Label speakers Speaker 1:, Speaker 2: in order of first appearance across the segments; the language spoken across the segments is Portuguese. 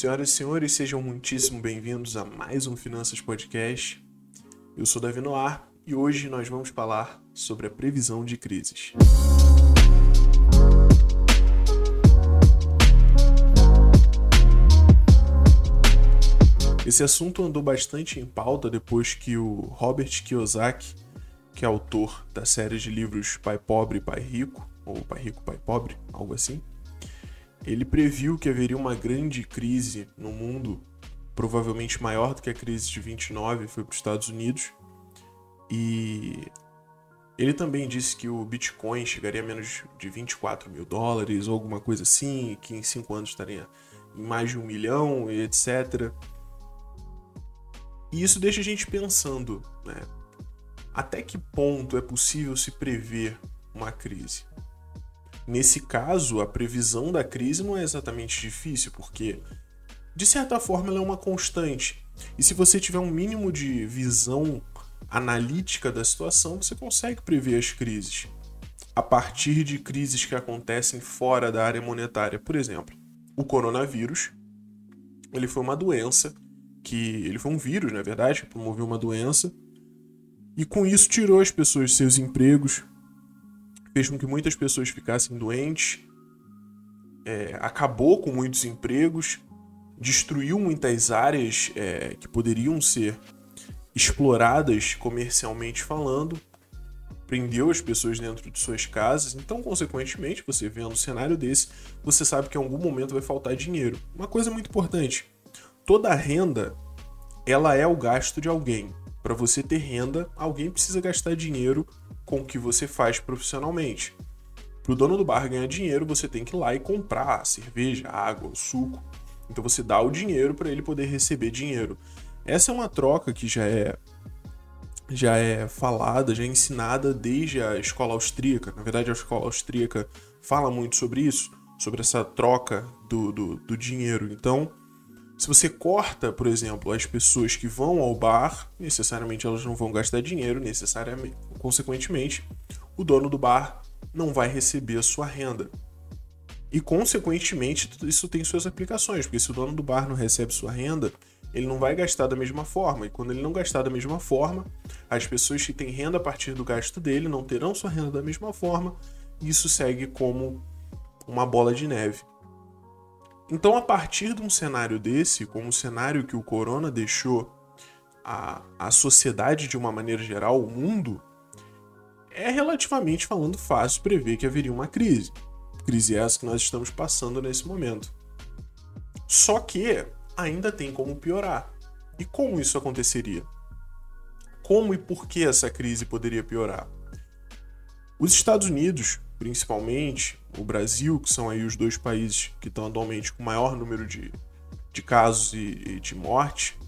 Speaker 1: Senhoras e senhores, sejam muitíssimo bem-vindos a mais um Finanças Podcast. Eu sou Davi Noir e hoje nós vamos falar sobre a previsão de crises. Esse assunto andou bastante em pauta depois que o Robert Kiyosaki, que é autor da série de livros Pai Pobre, Pai Rico, ou Pai Rico, Pai Pobre, algo assim, ele previu que haveria uma grande crise no mundo, provavelmente maior do que a crise de 29, foi para os Estados Unidos. E ele também disse que o Bitcoin chegaria a menos de 24 mil dólares ou alguma coisa assim, que em 5 anos estaria em mais de um milhão e etc. E isso deixa a gente pensando, né? Até que ponto é possível se prever uma crise? Nesse caso, a previsão da crise não é exatamente difícil, porque de certa forma ela é uma constante. E se você tiver um mínimo de visão analítica da situação, você consegue prever as crises. A partir de crises que acontecem fora da área monetária, por exemplo, o coronavírus, ele foi uma doença que ele foi um vírus, na verdade, que promoveu uma doença e com isso tirou as pessoas seus empregos, fez com que muitas pessoas ficassem doentes, é, acabou com muitos empregos, destruiu muitas áreas é, que poderiam ser exploradas comercialmente falando, prendeu as pessoas dentro de suas casas. Então, consequentemente, você vendo um cenário desse, você sabe que em algum momento vai faltar dinheiro. Uma coisa muito importante: toda renda ela é o gasto de alguém. Para você ter renda, alguém precisa gastar dinheiro com o que você faz profissionalmente. Para o dono do bar ganhar dinheiro, você tem que ir lá e comprar cerveja, água, suco. Então você dá o dinheiro para ele poder receber dinheiro. Essa é uma troca que já é já é falada, já é ensinada desde a escola austríaca. Na verdade, a escola austríaca fala muito sobre isso, sobre essa troca do, do, do dinheiro. Então, se você corta, por exemplo, as pessoas que vão ao bar, necessariamente elas não vão gastar dinheiro, necessariamente, consequentemente, o dono do bar não vai receber a sua renda. E consequentemente, isso tem suas aplicações, porque se o dono do bar não recebe sua renda, ele não vai gastar da mesma forma. E quando ele não gastar da mesma forma, as pessoas que têm renda a partir do gasto dele não terão sua renda da mesma forma, e isso segue como uma bola de neve. Então, a partir de um cenário desse, como o cenário que o corona deixou a, a sociedade de uma maneira geral, o mundo, é relativamente falando fácil prever que haveria uma crise. Crise essa que nós estamos passando nesse momento. Só que ainda tem como piorar. E como isso aconteceria? Como e por que essa crise poderia piorar? Os Estados Unidos, principalmente, o Brasil, que são aí os dois países que estão atualmente com maior número de, de casos e, e de morte,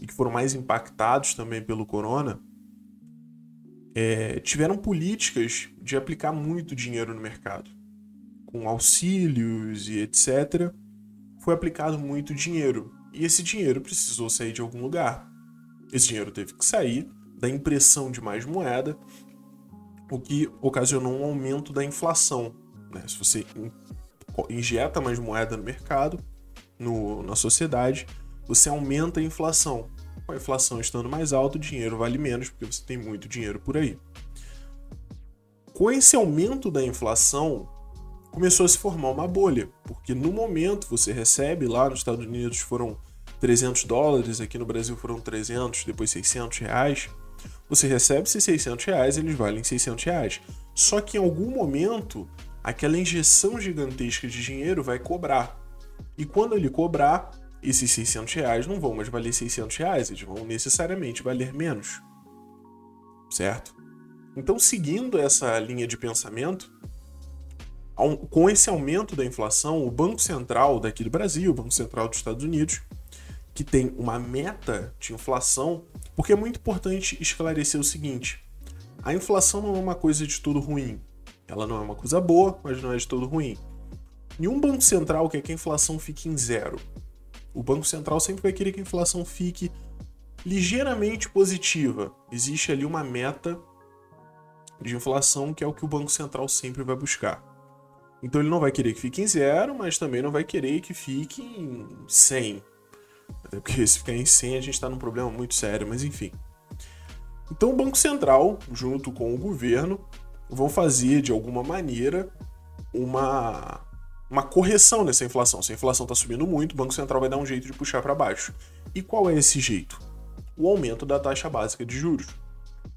Speaker 1: e que foram mais impactados também pelo corona, é, tiveram políticas de aplicar muito dinheiro no mercado. Com auxílios e etc., foi aplicado muito dinheiro. E esse dinheiro precisou sair de algum lugar. Esse dinheiro teve que sair da impressão de mais moeda o que ocasionou um aumento da inflação. Né? Se você injeta mais moeda no mercado, no, na sociedade, você aumenta a inflação. Com a inflação estando mais alta, o dinheiro vale menos, porque você tem muito dinheiro por aí. Com esse aumento da inflação, começou a se formar uma bolha, porque no momento você recebe lá nos Estados Unidos foram 300 dólares, aqui no Brasil foram 300, depois 600 reais. Você recebe esses 600 reais, eles valem 600 reais. Só que em algum momento, aquela injeção gigantesca de dinheiro vai cobrar. E quando ele cobrar, esses 600 reais não vão mais valer 600 reais, eles vão necessariamente valer menos. Certo? Então, seguindo essa linha de pensamento, com esse aumento da inflação, o Banco Central daqui do Brasil, o Banco Central dos Estados Unidos, que tem uma meta de inflação, porque é muito importante esclarecer o seguinte: a inflação não é uma coisa de todo ruim. Ela não é uma coisa boa, mas não é de todo ruim. Nenhum banco central quer que a inflação fique em zero. O Banco Central sempre vai querer que a inflação fique ligeiramente positiva. Existe ali uma meta de inflação que é o que o Banco Central sempre vai buscar. Então ele não vai querer que fique em zero, mas também não vai querer que fique em 100. Até porque se ficar em 100 a gente está num problema muito sério, mas enfim. Então o Banco Central, junto com o governo, vão fazer de alguma maneira uma, uma correção nessa inflação. Se a inflação está subindo muito, o Banco Central vai dar um jeito de puxar para baixo. E qual é esse jeito? O aumento da taxa básica de juros.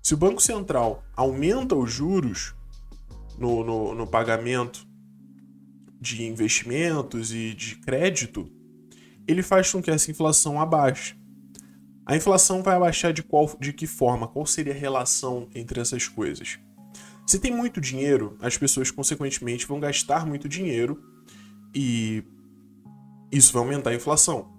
Speaker 1: Se o Banco Central aumenta os juros no, no, no pagamento de investimentos e de crédito, ele faz com que essa inflação abaixe. A inflação vai abaixar de, qual, de que forma? Qual seria a relação entre essas coisas? Se tem muito dinheiro, as pessoas consequentemente vão gastar muito dinheiro e isso vai aumentar a inflação.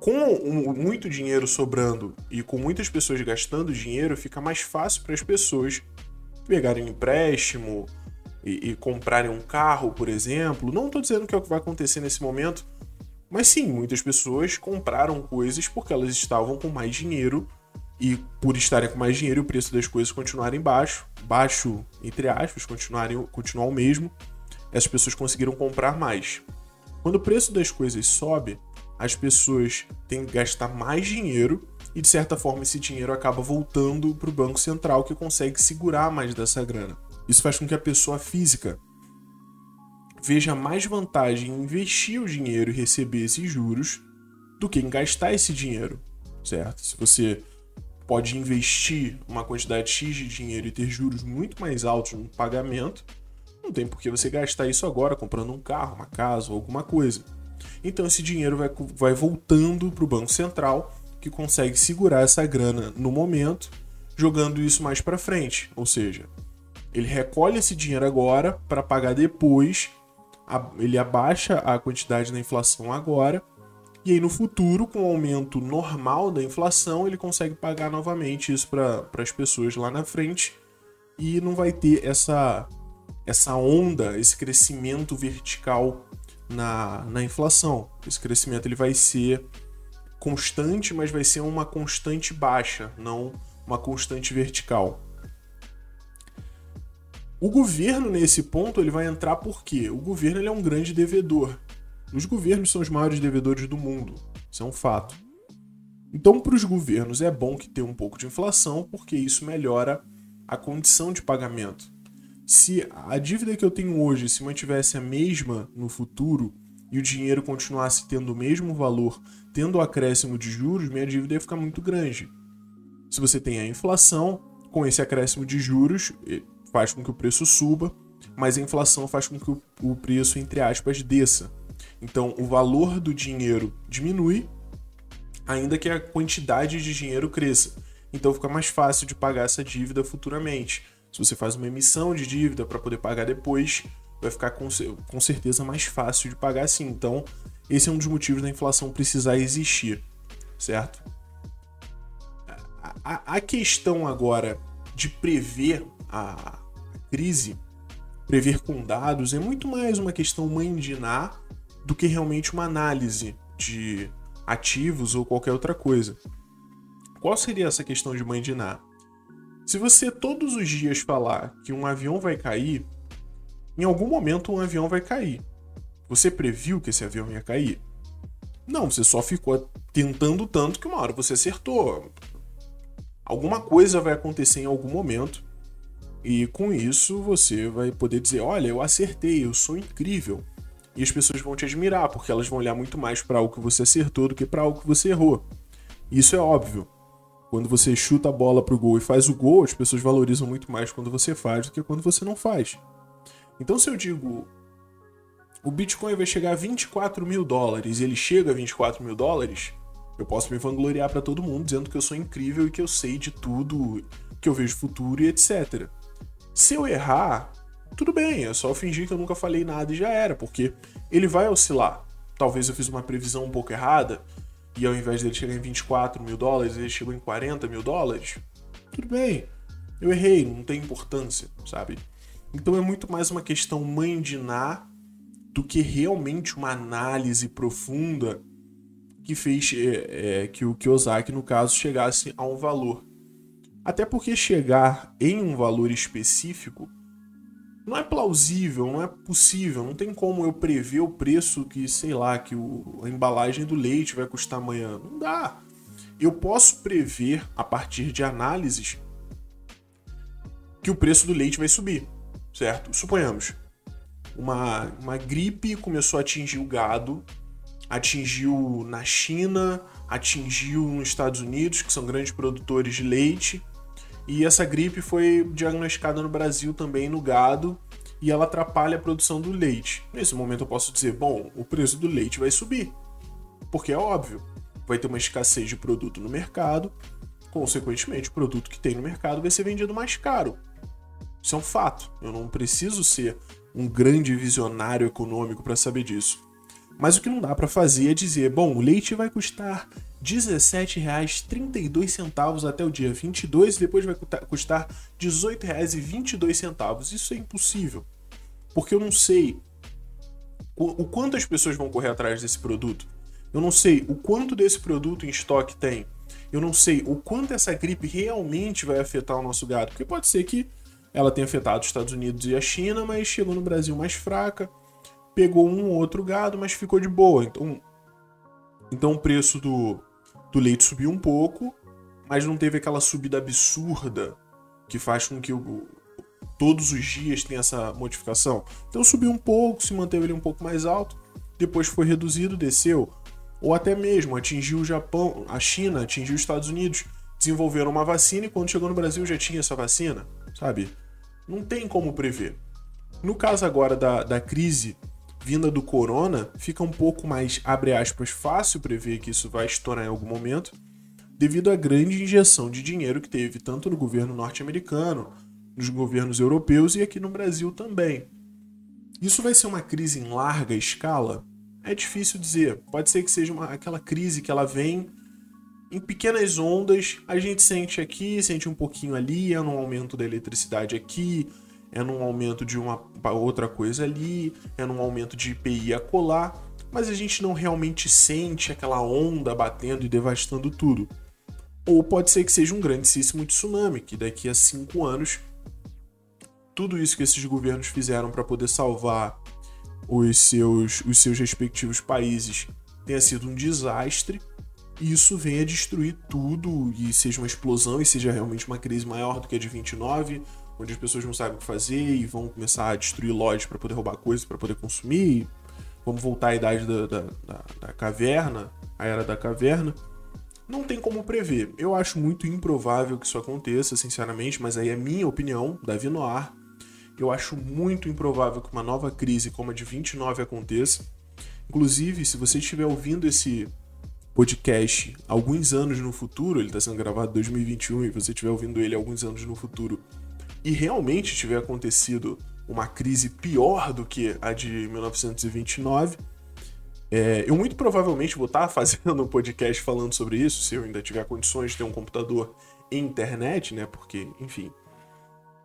Speaker 1: Com muito dinheiro sobrando e com muitas pessoas gastando dinheiro, fica mais fácil para as pessoas pegarem empréstimo e, e comprarem um carro, por exemplo. Não estou dizendo que é o que vai acontecer nesse momento, mas sim, muitas pessoas compraram coisas porque elas estavam com mais dinheiro e por estarem com mais dinheiro o preço das coisas continuarem baixo, baixo entre aspas, continuarem continuar o mesmo, essas pessoas conseguiram comprar mais. Quando o preço das coisas sobe, as pessoas têm que gastar mais dinheiro e de certa forma esse dinheiro acaba voltando para o banco central que consegue segurar mais dessa grana. Isso faz com que a pessoa física veja mais vantagem em investir o dinheiro e receber esses juros do que em gastar esse dinheiro, certo? Se você pode investir uma quantidade X de dinheiro e ter juros muito mais altos no pagamento, não tem por que você gastar isso agora comprando um carro, uma casa ou alguma coisa. Então esse dinheiro vai, vai voltando para o Banco Central, que consegue segurar essa grana no momento, jogando isso mais para frente. Ou seja, ele recolhe esse dinheiro agora para pagar depois, ele abaixa a quantidade da inflação agora e aí no futuro, com o aumento normal da inflação, ele consegue pagar novamente isso para as pessoas lá na frente e não vai ter essa, essa onda, esse crescimento vertical na, na inflação. Esse crescimento ele vai ser constante, mas vai ser uma constante baixa, não uma constante vertical. O governo nesse ponto ele vai entrar porque o governo ele é um grande devedor. Os governos são os maiores devedores do mundo. Isso é um fato. Então, para os governos é bom que tenha um pouco de inflação, porque isso melhora a condição de pagamento. Se a dívida que eu tenho hoje se mantivesse a mesma no futuro e o dinheiro continuasse tendo o mesmo valor, tendo o acréscimo de juros, minha dívida ia ficar muito grande. Se você tem a inflação, com esse acréscimo de juros, faz com que o preço suba, mas a inflação faz com que o preço, entre aspas, desça. Então, o valor do dinheiro diminui, ainda que a quantidade de dinheiro cresça. Então, fica mais fácil de pagar essa dívida futuramente. Se você faz uma emissão de dívida para poder pagar depois, vai ficar com, com certeza mais fácil de pagar assim. Então, esse é um dos motivos da inflação precisar existir, certo? A, a questão agora de prever a crise, prever com dados, é muito mais uma questão Ná do que realmente uma análise de ativos ou qualquer outra coisa. Qual seria essa questão de Ná? Se você todos os dias falar que um avião vai cair, em algum momento um avião vai cair. Você previu que esse avião ia cair? Não, você só ficou tentando tanto que uma hora você acertou. Alguma coisa vai acontecer em algum momento e com isso você vai poder dizer: Olha, eu acertei, eu sou incrível e as pessoas vão te admirar, porque elas vão olhar muito mais para algo que você acertou do que para algo que você errou. Isso é óbvio. Quando você chuta a bola pro gol e faz o gol, as pessoas valorizam muito mais quando você faz do que quando você não faz. Então, se eu digo o Bitcoin vai chegar a 24 mil dólares e ele chega a 24 mil dólares, eu posso me vangloriar para todo mundo dizendo que eu sou incrível e que eu sei de tudo, que eu vejo futuro e etc. Se eu errar, tudo bem, é só fingir que eu nunca falei nada e já era, porque ele vai oscilar. Talvez eu fiz uma previsão um pouco errada, e ao invés dele chegar em 24 mil dólares, ele chegou em 40 mil dólares. Tudo bem, eu errei, não tem importância, sabe? Então é muito mais uma questão mãe de Ná do que realmente uma análise profunda que fez é, é, que o Kiyosaki, no caso, chegasse a um valor. Até porque chegar em um valor específico não é plausível, não é possível, não tem como eu prever o preço que, sei lá, que o, a embalagem do leite vai custar amanhã. Não dá. Eu posso prever, a partir de análises, que o preço do leite vai subir, certo? Suponhamos, uma, uma gripe começou a atingir o gado, atingiu na China, atingiu nos Estados Unidos, que são grandes produtores de leite, e essa gripe foi diagnosticada no Brasil também no gado e ela atrapalha a produção do leite. Nesse momento eu posso dizer, bom, o preço do leite vai subir. Porque é óbvio, vai ter uma escassez de produto no mercado, consequentemente o produto que tem no mercado vai ser vendido mais caro. Isso é um fato. Eu não preciso ser um grande visionário econômico para saber disso. Mas o que não dá para fazer é dizer, bom, o leite vai custar R$ 17,32 até o dia 22 e depois vai custar R$ 18,22. Isso é impossível. Porque eu não sei o quanto as pessoas vão correr atrás desse produto. Eu não sei o quanto desse produto em estoque tem. Eu não sei o quanto essa gripe realmente vai afetar o nosso gado. Porque pode ser que ela tenha afetado os Estados Unidos e a China, mas chegou no Brasil mais fraca, pegou um ou outro gado, mas ficou de boa. Então, então o preço do, do leite subiu um pouco, mas não teve aquela subida absurda que faz com que o, todos os dias tenha essa modificação. Então subiu um pouco, se manteve ali um pouco mais alto, depois foi reduzido, desceu, ou até mesmo atingiu o Japão, a China, atingiu os Estados Unidos, desenvolveram uma vacina e quando chegou no Brasil já tinha essa vacina, sabe? Não tem como prever. No caso agora da, da crise vinda do corona, fica um pouco mais, abre aspas, fácil prever que isso vai estourar em algum momento, devido à grande injeção de dinheiro que teve tanto no governo norte-americano, nos governos europeus e aqui no Brasil também. Isso vai ser uma crise em larga escala? É difícil dizer. Pode ser que seja uma, aquela crise que ela vem em pequenas ondas, a gente sente aqui, sente um pouquinho ali, é num aumento da eletricidade aqui, é num aumento de uma outra coisa ali, é num aumento de IPI a colar, mas a gente não realmente sente aquela onda batendo e devastando tudo. Ou pode ser que seja um grandíssimo tsunami, que daqui a cinco anos tudo isso que esses governos fizeram para poder salvar os seus, os seus respectivos países tenha sido um desastre e isso venha destruir tudo e seja uma explosão e seja realmente uma crise maior do que a de 29, onde as pessoas não sabem o que fazer e vão começar a destruir lojas para poder roubar coisas, para poder consumir. Vamos voltar à idade da, da, da, da caverna, a era da caverna. Não tem como prever. Eu acho muito improvável que isso aconteça, sinceramente, mas aí é minha opinião, Davi Noir. Eu acho muito improvável que uma nova crise como a de 29 aconteça. Inclusive, se você estiver ouvindo esse podcast alguns anos no futuro, ele está sendo gravado em 2021 e você estiver ouvindo ele alguns anos no futuro, e realmente tiver acontecido uma crise pior do que a de 1929, é, eu muito provavelmente vou estar fazendo um podcast falando sobre isso, se eu ainda tiver condições de ter um computador e internet, né? Porque, enfim.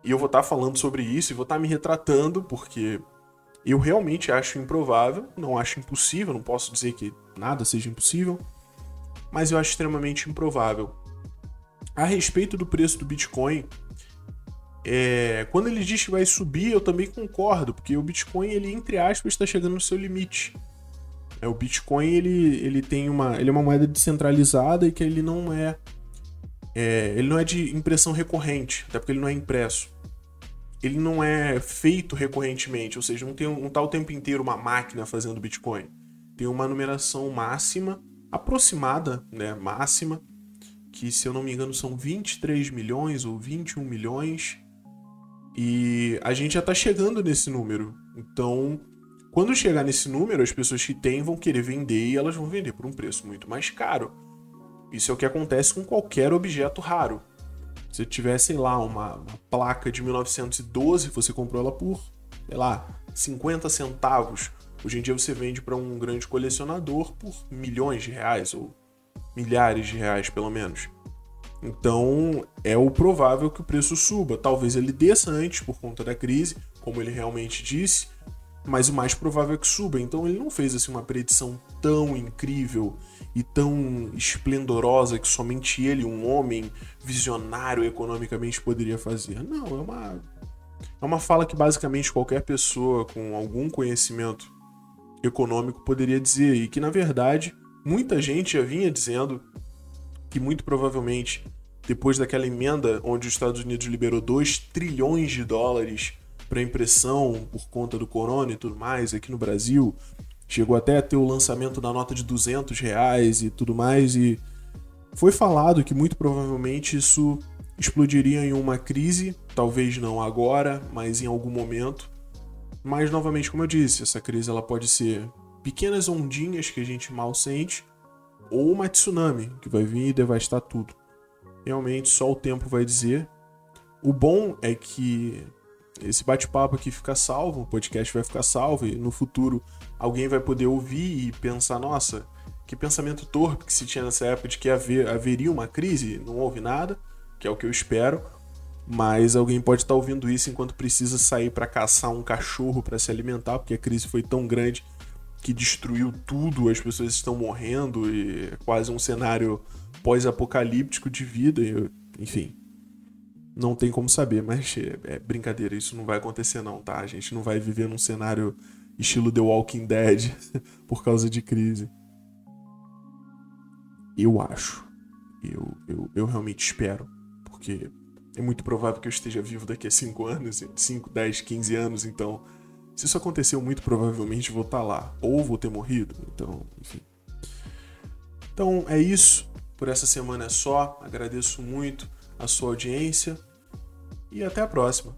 Speaker 1: E eu vou estar falando sobre isso e vou estar me retratando, porque eu realmente acho improvável, não acho impossível, não posso dizer que nada seja impossível, mas eu acho extremamente improvável. A respeito do preço do Bitcoin, é, quando ele diz que vai subir, eu também concordo, porque o Bitcoin, ele, entre aspas, está chegando no seu limite. É, o Bitcoin ele, ele tem uma, ele é uma moeda descentralizada e que ele não é, é, ele não é de impressão recorrente, até porque ele não é impresso. Ele não é feito recorrentemente, ou seja, não tem um, um tal tempo inteiro uma máquina fazendo Bitcoin. Tem uma numeração máxima, aproximada, né, máxima, que se eu não me engano são 23 milhões ou 21 milhões e a gente já tá chegando nesse número. Então, quando chegar nesse número, as pessoas que têm vão querer vender e elas vão vender por um preço muito mais caro. Isso é o que acontece com qualquer objeto raro. Se tiver, sei lá, uma, uma placa de 1912, você comprou ela por, sei lá, 50 centavos. Hoje em dia você vende para um grande colecionador por milhões de reais, ou milhares de reais pelo menos. Então é o provável que o preço suba. Talvez ele desça antes por conta da crise, como ele realmente disse, mas o mais provável é que suba. Então ele não fez assim uma predição tão incrível e tão esplendorosa que somente ele, um homem visionário economicamente, poderia fazer. Não, é uma, é É uma fala que basicamente qualquer pessoa com algum conhecimento econômico poderia dizer e que na verdade muita gente já vinha dizendo que muito provavelmente depois daquela emenda onde os Estados Unidos liberou 2 trilhões de dólares para impressão por conta do corona e tudo mais aqui no Brasil, chegou até a ter o lançamento da nota de 200 reais e tudo mais e foi falado que muito provavelmente isso explodiria em uma crise, talvez não agora, mas em algum momento. Mas novamente, como eu disse, essa crise ela pode ser pequenas ondinhas que a gente mal sente ou uma tsunami que vai vir e devastar tudo. Realmente só o tempo vai dizer. O bom é que esse bate-papo aqui fica salvo, o podcast vai ficar salvo e no futuro alguém vai poder ouvir e pensar, nossa, que pensamento torpe que se tinha nessa época de que haver, haveria uma crise, não houve nada que é o que eu espero. Mas alguém pode estar ouvindo isso enquanto precisa sair para caçar um cachorro para se alimentar, porque a crise foi tão grande que destruiu tudo, as pessoas estão morrendo e é quase um cenário pós-apocalíptico de vida, enfim. Não tem como saber, mas é, é brincadeira, isso não vai acontecer não, tá? A gente não vai viver num cenário estilo The Walking Dead por causa de crise. Eu acho. Eu, eu, eu realmente espero porque é muito provável que eu esteja vivo daqui a 5 anos, 5, 10, 15 anos, então se isso aconteceu, muito provavelmente vou estar tá lá, ou vou ter morrido, então, enfim. Então é isso, por essa semana é só, agradeço muito a sua audiência. E até a próxima.